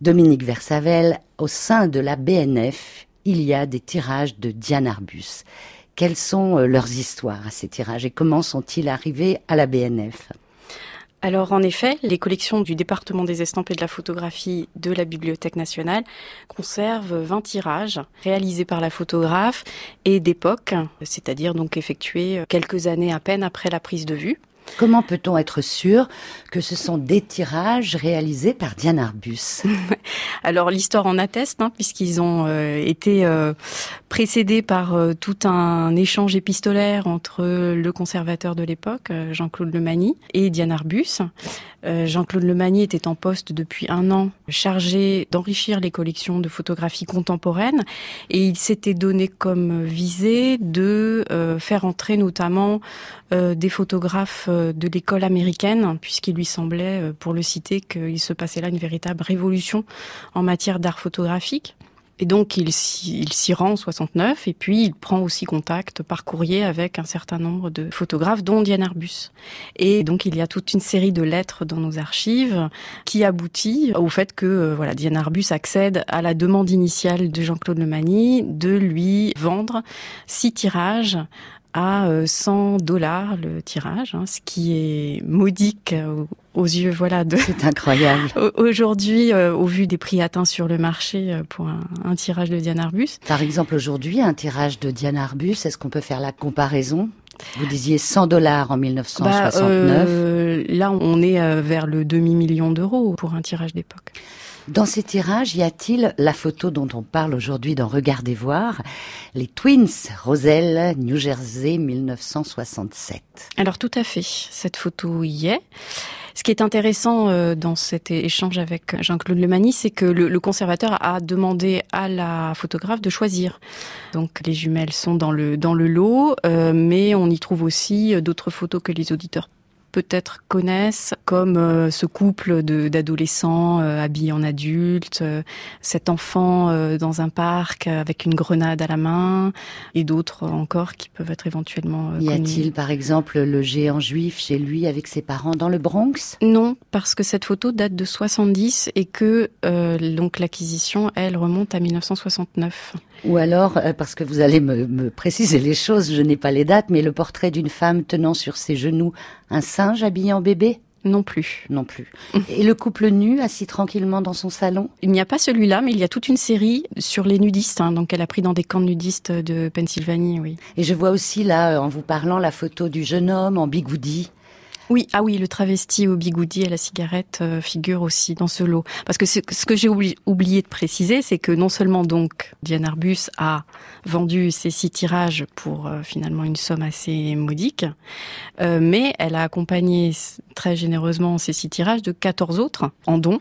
Dominique Versavel, au sein de la BNF, il y a des tirages de Diane Arbus. Quelles sont euh, leurs histoires à ces tirages et comment sont-ils arrivés à la BNF alors en effet, les collections du département des estampes et de la photographie de la Bibliothèque nationale conservent 20 tirages réalisés par la photographe et d'époque, c'est-à-dire donc effectués quelques années à peine après la prise de vue. Comment peut-on être sûr que ce sont des tirages réalisés par Diane Arbus? Alors l'histoire en atteste, hein, puisqu'ils ont euh, été euh, précédés par euh, tout un échange épistolaire entre le conservateur de l'époque, Jean-Claude Lemagny, et Diane Arbus. Jean-Claude Lemagny était en poste depuis un an, chargé d'enrichir les collections de photographies contemporaines, et il s'était donné comme visée de faire entrer notamment des photographes de l'école américaine, puisqu'il lui semblait, pour le citer, qu'il se passait là une véritable révolution en matière d'art photographique. Et donc il s'y rend en 69 et puis il prend aussi contact par courrier avec un certain nombre de photographes dont Diane Arbus. Et donc il y a toute une série de lettres dans nos archives qui aboutit au fait que euh, voilà Diane Arbus accède à la demande initiale de Jean-Claude Lemagny de lui vendre six tirages à 100 euh, dollars le tirage, hein, ce qui est modique aux yeux voilà de c'est incroyable aujourd'hui euh, au vu des prix atteints sur le marché euh, pour un, tirage de Diane Arbus par exemple aujourd'hui un tirage de Diane Arbus est-ce qu'on peut faire la comparaison? Vous disiez 100 dollars en 1969. Bah, là, on est vers le demi-million d'euros pour un tirage d'époque. Dans ces tirages, y a-t-il la photo dont on parle aujourd'hui dans Regardez voir, les Twins, Roselle, New Jersey, 1967 Alors tout à fait, cette photo y est. Ce qui est intéressant euh, dans cet échange avec Jean-Claude Lemani, c'est que le, conservateur a demandé à la photographe de choisir. Donc les jumelles sont dans le dans le lot, euh, mais on y trouve aussi euh, d'autres photos que les auditeurs peut-être connaissent, comme euh, ce couple d'adolescents euh, habillés en adultes, euh, cet enfant dans un parc avec une grenade à la main, et d'autres encore qui peuvent être éventuellement Y a-t-il par exemple le géant juif chez lui avec ses parents dans le Bronx? Non, parce que cette photo date de 70 et que donc l'acquisition, elle, remonte à 1969. Ou alors, parce que vous allez me, me préciser les choses, je n'ai pas les dates, mais le portrait d'une femme tenant sur ses genoux un singe habillé en bébé? Non plus. Non plus. Et le couple nu assis tranquillement dans son salon? Il n'y a pas celui-là, mais il y a toute une série sur les nudistes. Hein. donc elle a pris dans des camps nudistes de Pennsylvanie, oui. Et je vois aussi là, en vous parlant, la photo du jeune homme en bigoudi oui, ah oui, le travesti au bigoudi et la cigarette euh, figure aussi dans ce lot. Parce que ce que j'ai oublié de préciser, c'est que non seulement donc Diane Arbus a vendu ses six tirages pour euh, finalement une somme assez modique, euh, mais elle a accompagné très généreusement ces six tirages de 14 autres en dons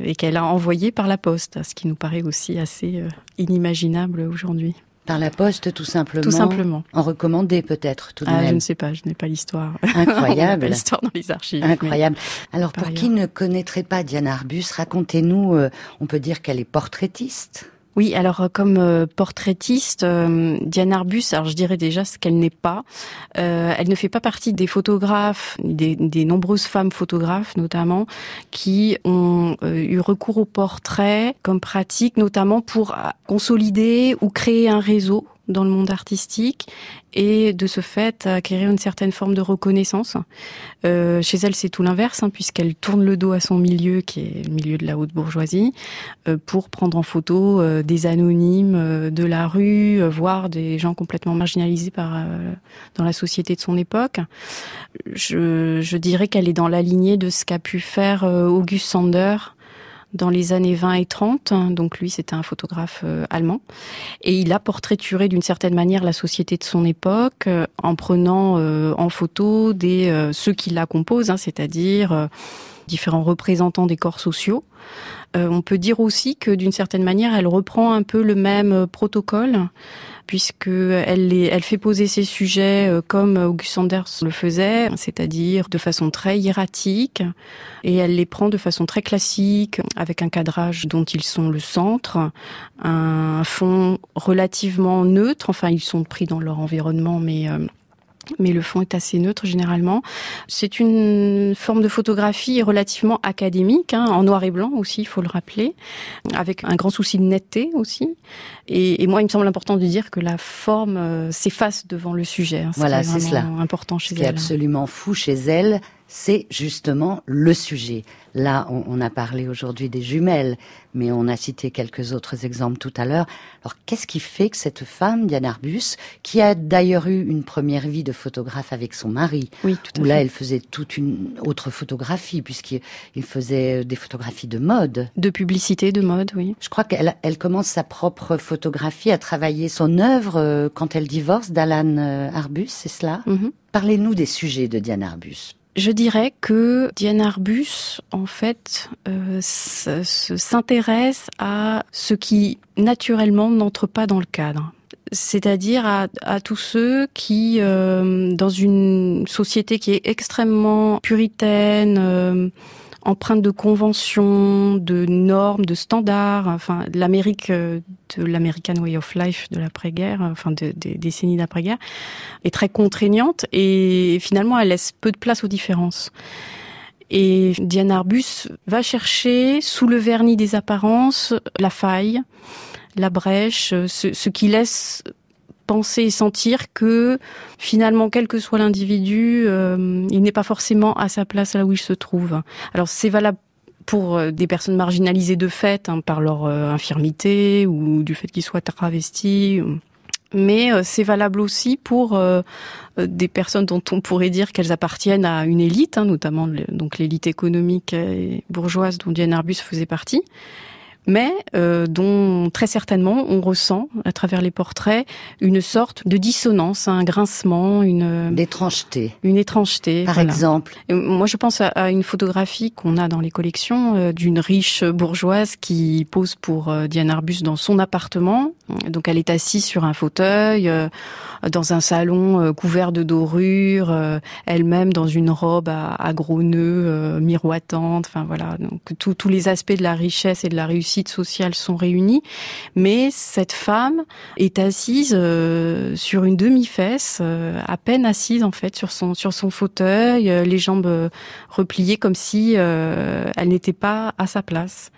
et qu'elle a envoyé par la poste, ce qui nous paraît aussi assez inimaginable aujourd'hui. Par la poste, tout simplement. Tout simplement. En recommandé, peut-être, tout de ah, même. Je ne sais pas, je n'ai pas l'histoire. Incroyable. l'histoire dans les archives. Incroyable. Alors, pour qui ne connaîtrait pas Diane Arbus, racontez-nous, euh, on peut dire qu'elle est portraitiste. Oui, alors euh, comme euh, portraitiste, euh, Diane Arbus, alors je dirais déjà ce qu'elle n'est pas. elle ne fait pas partie des photographes, des, des nombreuses femmes photographes notamment, qui ont eu recours au portrait comme pratique, notamment pour consolider ou créer un réseau dans le monde artistique et de ce fait acquérir une certaine forme de reconnaissance. Euh, chez elle, c'est tout l'inverse, hein, puisqu'elle tourne le dos à son milieu, qui est le milieu de la haute bourgeoisie, euh, pour prendre en photo euh, des anonymes euh, de la rue, euh, voire des gens complètement marginalisés par dans la société de son époque. Je, je dirais qu'elle est dans la lignée de ce qu'a pu faire Auguste Sander dans les années 20 et 30. Donc lui, c'était un photographe euh, allemand. Et il a portraituré d'une certaine manière la société de son époque euh, en prenant euh, en photo des ceux qui la composent, hein, c'est-à-dire différents représentants des corps sociaux. on peut dire aussi que d'une certaine manière, elle reprend un peu le même protocole puisque elle, fait poser ses sujets euh, comme August Sanders le faisait, c'est-à-dire de façon très hiératique, et elle les prend de façon très classique, avec un cadrage dont ils sont le centre, un fond relativement neutre, enfin ils sont pris dans leur environnement, mais euh, mais le fond est assez neutre généralement. C'est une forme de photographie relativement académique, hein, en noir et blanc aussi, il faut le rappeler, avec un grand souci de netteté aussi. Et, et moi, il me semble important de dire que la forme euh, s'efface devant le sujet. Hein, voilà, c'est cela. Important chez Ce qui est absolument fou chez elle, c'est justement le sujet. Là, on, a parlé aujourd'hui des jumelles, mais on a cité quelques autres exemples tout à l'heure. Alors, qu'est-ce qui fait que cette femme, Diane Arbus, qui a d'ailleurs eu une première vie de photographe avec son mari, oui, tout où là, elle faisait toute une autre photographie, puisqu'il faisait des photographies de mode. De publicité, de mode, oui. Je crois qu'elle elle commence sa propre photographie, à travailler son œuvre euh, quand elle divorce d'Alan euh, Arbus, c'est cela? Mhm. Parlez-nous des sujets de Diane Arbus. Je dirais que Diane Arbus, en fait, euh, s'intéresse à ce qui naturellement n'entre pas dans le cadre. C'est-à-dire à, tous ceux qui, euh, dans une société qui est extrêmement puritaine, euh, empreinte de conventions, de normes, de standards, enfin l'Amérique, euh, de l'American Way of Life de l'après-guerre, enfin des décennies d'après-guerre, est très contraignante et finalement elle laisse peu de place aux différences. Et Diane Arbus va chercher sous le vernis des apparences la faille, la brèche, ce, ce qui laisse penser et sentir que finalement, quel que soit l'individu, euh, il n'est pas forcément à sa place là où il se trouve. Alors c'est valable pour euh, des personnes marginalisées de fait hein, par leur euh, infirmité ou du fait qu'ils soient travestis. Mais c'est valable aussi pour des personnes dont on pourrait dire qu'elles appartiennent à une élite, hein, notamment donc l'élite économique et bourgeoise dont Diane Arbus faisait partie mais euh, dont très certainement on ressent à travers les portraits une sorte de dissonance, un grincement, une d'étrangeté, une étrangeté. Par exemple, moi je pense à, une photographie qu'on a dans les collections euh, d'une riche bourgeoise qui pose pour euh, Diane Arbus dans son appartement. Donc elle est assise sur un fauteuil dans un salon couvert de dorures, elle-même dans une robe à, à gros nœuds miroitante. Enfin voilà, donc tous les aspects de la richesse et de la réussite sociales sont réunies, mais cette femme est assise euh, sur une demi-fesse, euh, à peine assise en fait sur son sur son fauteuil, euh, les jambes repliées comme si elle n'était pas à sa place.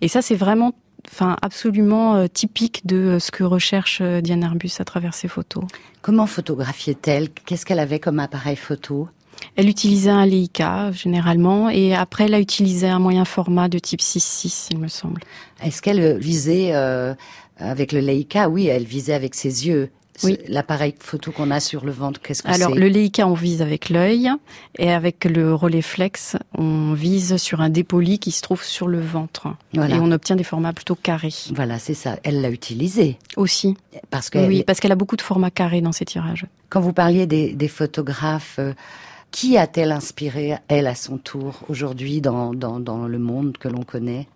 Et ça, c'est vraiment enfin absolument typique de ce que recherche Diane Arbus à travers ses photos. Comment photographiait-elle? Qu'est-ce qu'elle avait comme appareil photo? Elle utilisait un Leica généralement et après elle a utilisé un moyen format de type 6.6 il me semble. Est-ce qu'elle visait euh, avec le Leica? Oui, elle visait avec ses yeux. Oui. L'appareil photo qu'on a sur le ventre, qu'est-ce que c'est? Alors le Leica, on vise avec l'œil et avec le relais flex, on vise sur un dépoli qui se trouve sur le ventre et on obtient des formats plutôt carrés. Voilà, c'est ça. Elle l'a utilisé aussi. Parce que oui, parce qu'elle a beaucoup de formats carrés dans ses tirages. Quand vous parliez des, des photographes. Euh, qui a-t-elle inspiré, elle, à son tour, aujourd'hui, dans, dans, dans le monde que l'on connaît?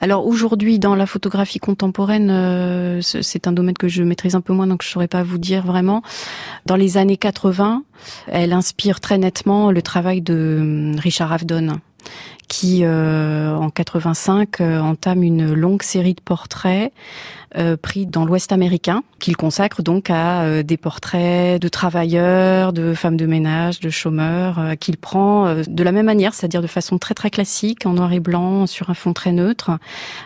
Alors aujourd'hui, dans la photographie contemporaine, euh, c'est un domaine que je maîtrise un peu moins, donc je saurais pas vous dire vraiment. Dans les années 80, elle inspire très nettement le travail de hum, Richard Avedon, qui euh, en 85 euh, entame une longue série de portraits euh, pris dans l'Ouest américain, qu'il consacre donc à euh, des portraits de travailleurs, de femmes de ménage, de chômeurs, euh, qu'il prend de la même manière, c'est-à-dire de façon très très classique, en noir et blanc, sur un fond très neutre,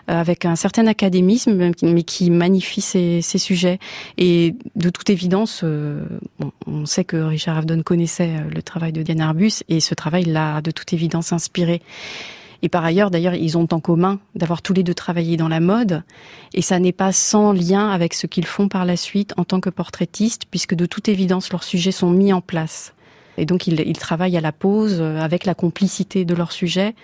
avec un certain académisme, mais qui magnifie ces, ces sujets. Et de toute évidence, on sait que Richard Avedon connaissait le travail de Diane Arbus, et ce travail l'a de toute évidence inspiré. Et par ailleurs, d'ailleurs, ils ont en commun d'avoir tous les deux travaillé dans la mode. Et ça n'est pas sans lien avec ce qu'ils font par la suite en tant que portraitistes, puisque de toute évidence, leurs sujets sont mis en place. Et donc, ils, travaillent à la pose euh, avec la complicité de leur sujet.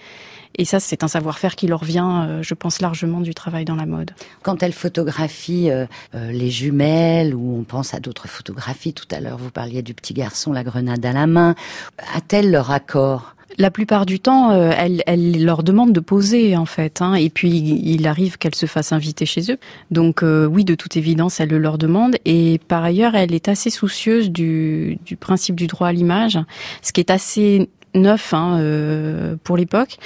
Et ça, c'est un savoir-faire qui leur vient, euh, je pense, largement du travail dans la mode. Quand elle photographie euh, les jumelles, ou on pense à d'autres photographies, tout à l'heure vous parliez du petit garçon, la grenade à la main, a-t-elle leur accord? La plupart du temps, euh, elle, elle, leur demande de poser en fait, hein, et puis il arrive qu'elle se fasse inviter chez eux. Donc euh, oui, de toute évidence, elle le leur demande. Et par ailleurs, elle est assez soucieuse du, du principe du droit à l'image, ce qui est assez neuf hein, euh, pour l'époque.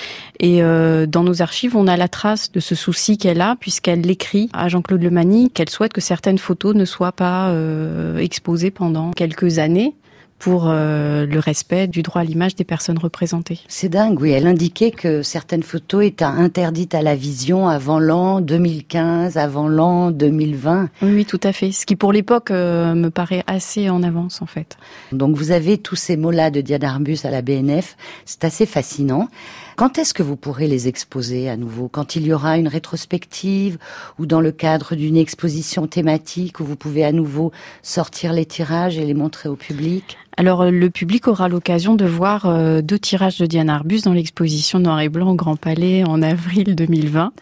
Et euh, dans nos archives, on a la trace de ce souci qu'elle a, puisqu'elle l'écrit à Jean-Claude Lemanie qu'elle souhaite que certaines photos ne soient pas euh, exposées pendant quelques années pour euh, le respect du droit à l'image des personnes représentées. C'est dingue, oui. Elle indiquait que certaines photos étaient interdites à la vision avant l'an 2015, avant l'an 2020. Oui, oui, tout à fait. Ce qui pour l'époque euh, me paraît assez en avance en fait. Donc vous avez tous ces mots-là de Diane Arbus à la BNF. C'est assez fascinant. Quand est-ce que vous pourrez les exposer à nouveau Quand il y aura une rétrospective ou dans le cadre d'une exposition thématique où vous pouvez à nouveau sortir les tirages et les montrer au public alors euh, le public aura l'occasion de voir euh, deux tirages de Diane Arbus dans l'exposition Noir et Blanc au Grand Palais en avril 2020.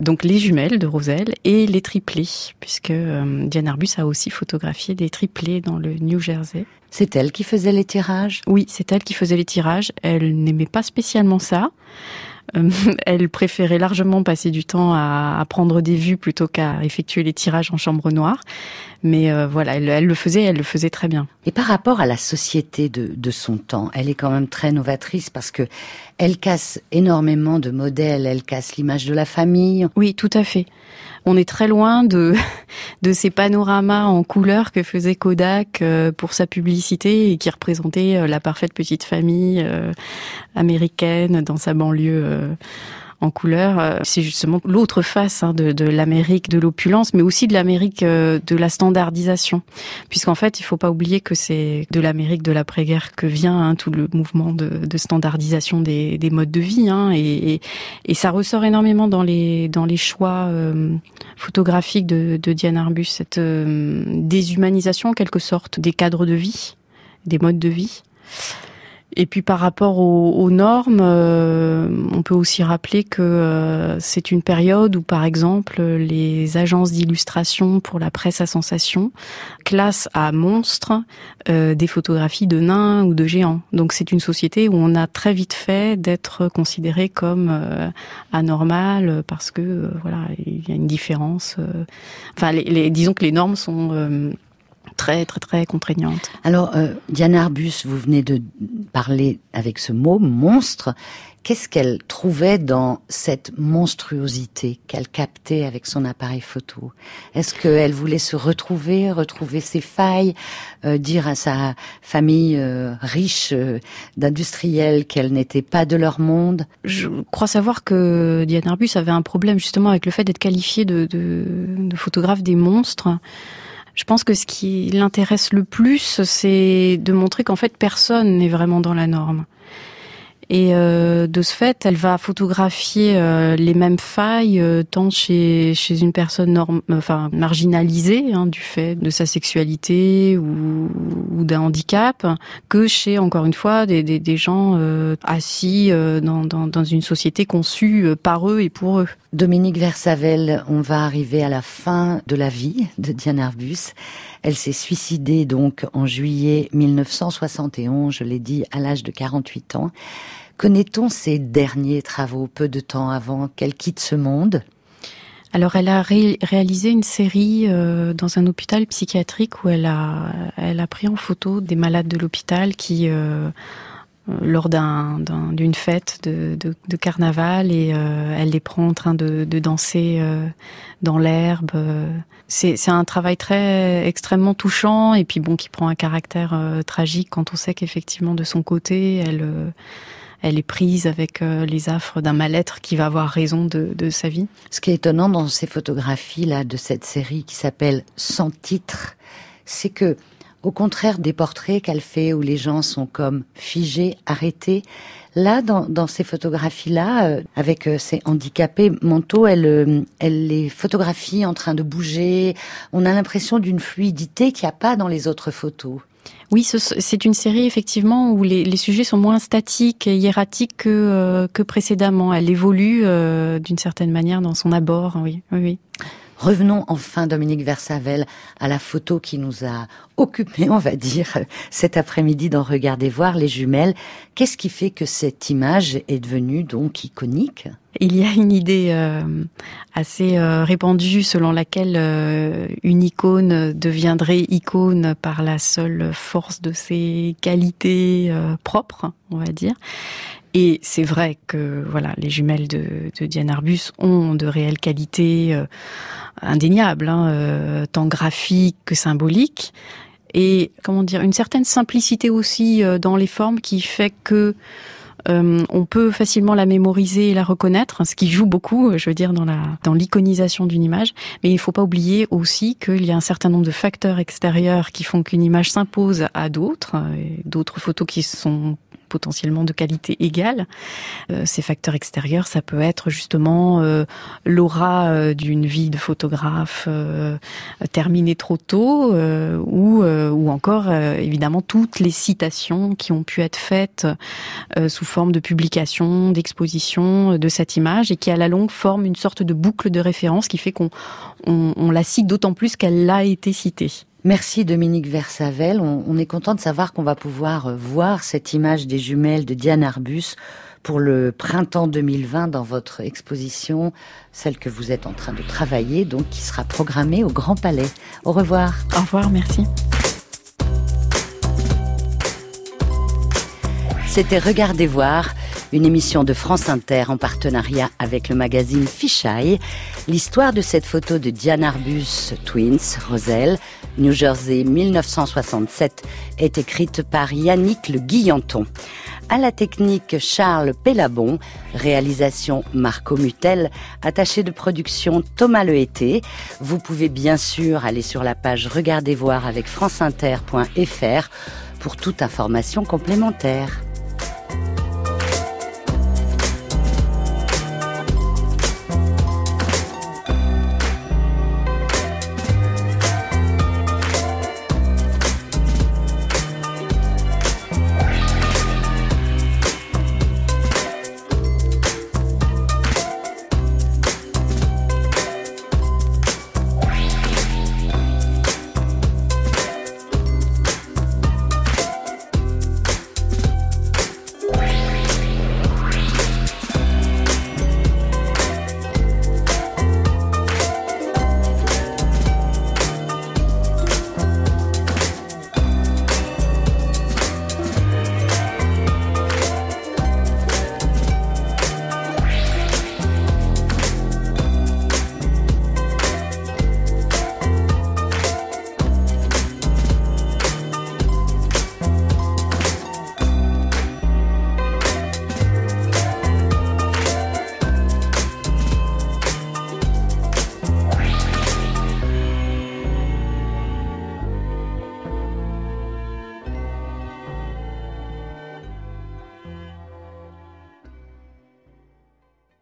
Donc les jumelles de Roselle et les triplés, puisque euh, Diane Arbus a aussi photographié des triplés dans le New Jersey. C'est elle qui faisait les tirages? Oui, c'est elle qui faisait les tirages. Elle n'aimait pas spécialement ça. Euh, elle préférait largement passer du temps à, prendre des vues plutôt qu'à effectuer les tirages en chambre noire. Mais euh, voilà, elle, le faisait, elle le faisait très bien. Et par rapport à la société de, de son temps, elle est quand même très novatrice parce que elle casse énormément de modèles, elle casse l'image de la famille. Oui, tout à fait. On est très loin de de ces panoramas en couleur que faisait Kodak euh, pour sa publicité et qui représentait euh, la parfaite petite famille euh, américaine dans sa banlieue en couleur. Euh, c'est justement l'autre face hein, de, de l'Amérique de l'opulence, mais aussi de l'Amérique euh, de la standardisation. Puisqu'en fait, il faut pas oublier que c'est de l'Amérique de l'après-guerre que vient hein, tout le mouvement de, de standardisation des, des, modes de vie. Hein, et, et, ça ressort énormément dans les, dans les choix euh, photographiques de, de, Diane Arbus, cette déshumanisation en quelque sorte des cadres de vie, des modes de vie. Et puis par rapport aux, normes, euh, on peut aussi rappeler que euh, c'est une période où, par exemple, les agences d'illustration pour la presse à sensation classent à monstre euh, des photographies de nains ou de géants. Donc c'est une société où on a très vite fait d'être considéré comme anormal parce que voilà, il y a une différence. enfin, les, disons que les normes sont très très très contraignante. Alors, euh, Diana Arbus, vous venez de parler avec ce mot monstre. Qu'est-ce qu'elle trouvait dans cette monstruosité qu'elle captait avec son appareil photo? Est-ce qu'elle voulait se retrouver, retrouver ses failles, euh, dire à sa famille euh, riche euh, d'industriels qu'elle n'était pas de leur monde? Je crois savoir que Diane Arbus avait un problème justement avec le fait d'être qualifiée de, de, de photographe des monstres. Je pense que ce qui l'intéresse le plus, c'est de montrer qu'en fait personne n'est vraiment dans la norme. Et euh, de ce fait, elle va photographier euh, les mêmes failles euh, tant chez chez une personne norme, enfin marginalisée hein, du fait de sa sexualité ou, ou d'un handicap, que chez encore une fois des, des, des gens assis dans, dans, dans une société conçue par eux et pour eux. Dominique Versavel, on va arriver à la fin de la vie de Diane Arbus. Elle s'est suicidée donc en juillet 1971, je l'ai dit, à l'âge de 48 ans. Connaît-on ses derniers travaux peu de temps avant qu'elle quitte ce monde? Alors, elle a réalisé une série euh, dans un hôpital psychiatrique où elle a, elle a pris en photo des malades de l'hôpital qui euh, euh, lors d'une fête de, carnaval et euh, elle les prend en train de, danser euh, dans l'herbe. C'est un travail très extrêmement touchant et puis bon qui prend un caractère tragique quand on sait qu'effectivement de son côté elle elle est prise avec les affres d'un mal-être qui va avoir raison de, de, sa vie. Ce qui est étonnant dans ces photographies là de cette série qui s'appelle Sans titre, c'est que au contraire des portraits qu'elle fait où les gens sont comme figés, arrêtés. Là, dans, ces photographies-là, euh, avec euh, ces handicapés mentaux, elle, euh, elle les photographie en train de bouger. On a l'impression d'une fluidité qu'il n'y a pas dans les autres photos. Oui, c'est une série effectivement où les, sujets sont moins statiques et hiératiques que, que précédemment. Elle évolue d'une certaine manière dans son abord. Oui, oui. Revenons enfin, Dominique Versavel, à la photo qui nous a occupé, on va dire, cet après-midi dans Regardez voir les jumelles. Qu'est-ce qui fait que cette image est devenue donc iconique? Il y a une idée euh, assez euh, répandue selon laquelle euh, une icône deviendrait icône par la seule force de ses qualités propres, on va dire. Et c'est vrai que voilà, les jumelles de, de Diane Arbus ont de réelles qualités indéniables, hein, tant graphiques que symboliques. et comment dire une certaine simplicité aussi euh, dans les formes qui fait que euh, on peut facilement la mémoriser et la reconnaître, ce qui joue beaucoup, je veux dire, dans la dans l'iconisation d'une image. Mais il ne faut pas oublier aussi qu'il y a un certain nombre de facteurs extérieurs qui font qu'une image s'impose à d'autres, d'autres photos qui sont potentiellement de qualité égale. Euh, ces facteurs extérieurs, ça peut être justement euh, l'aura euh, d'une vie de photographe terminée trop tôt, ou, ou encore évidemment toutes les citations qui ont pu être faites sous forme de publication, d'exposition de cette image et qui à la longue forment une sorte de boucle de référence qui fait qu'on on la cite d'autant plus qu'elle a été citée. Merci Dominique Versavel. On, est content de savoir qu'on va pouvoir euh, voir cette image des jumelles de Diane Arbus pour le printemps 2020 dans votre exposition, celle que vous êtes en train de travailler, donc qui sera programmée au Grand Palais. Au revoir. Au revoir, merci. C'était Regardez voir une émission de France Inter en partenariat avec le magazine Fisheye. L'histoire de cette photo de Diane Arbus Twins, Roselle, New Jersey 1967, est écrite par Yannick Le Guillanton. À la technique Charles Pellabon, réalisation Marco Mutel, attaché de production Thomas Lehété. Vous pouvez bien sûr aller sur la page Regardez voir avec franceinter.fr pour toute information complémentaire.